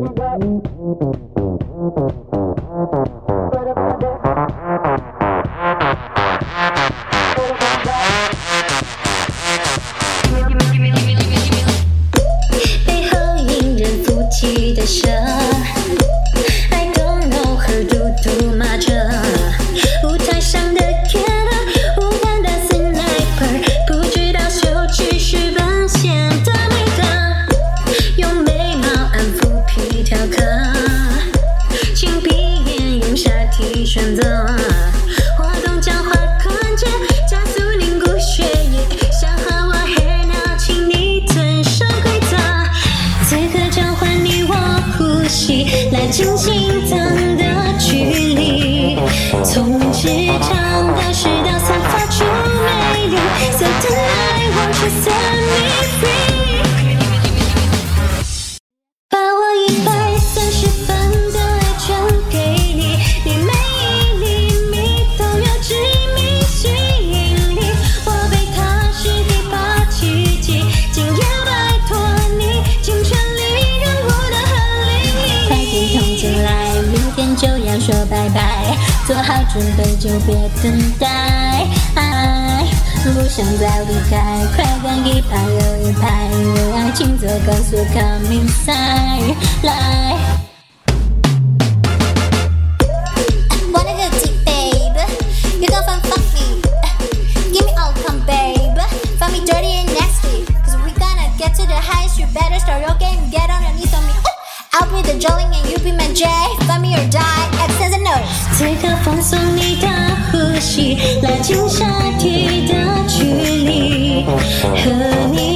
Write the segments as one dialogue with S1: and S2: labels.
S1: Bye. 选择，活动交换关键，加速凝固血液，想和我黑鸟，请你遵守规则。此刻交换你我呼吸，拉近心脏的距离。从职场的世道散发出魅力，So tonight won't you set me 点冲进来，明天就要说拜拜，做好准备就别等待。不想再离开，快赶一排又一排，为爱情做高速 coming side 来。
S2: Wanna go deep, babe? You gon' fun fuck me. Give me all come, babe. Find me dirty and nasty. Cause we gonna get to the highest. You better start your game. Get on your knees on me. Ooh. I'll be the darling and you be my J. Find me or die. X's and O's.
S1: 此刻放松你的呼吸，拉近下体的距离，和你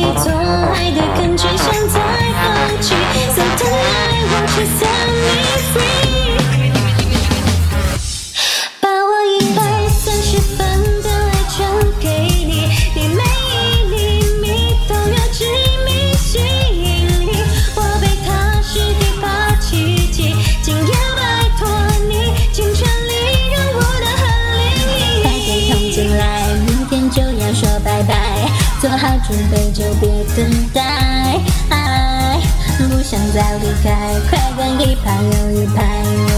S1: 拜拜，做好准备就别等待。不想再离开，快赶一排又一排，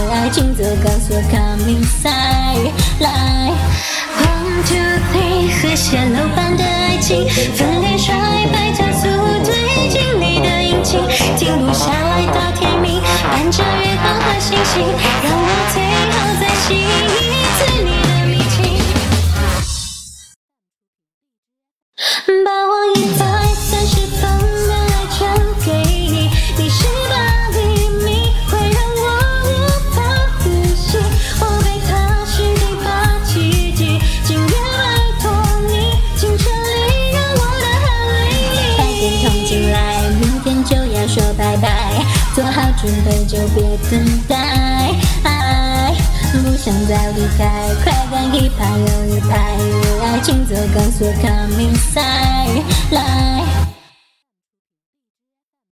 S1: 为爱情做高速 coming side 来。One two three，和谐楼般的爱情，分裂衰败加速推进你的引擎，停不下来到天明，伴着月光和星星，让做好准备就别等待。不想再离开，快点一拍又一拍，为爱情做高速 coming side 来。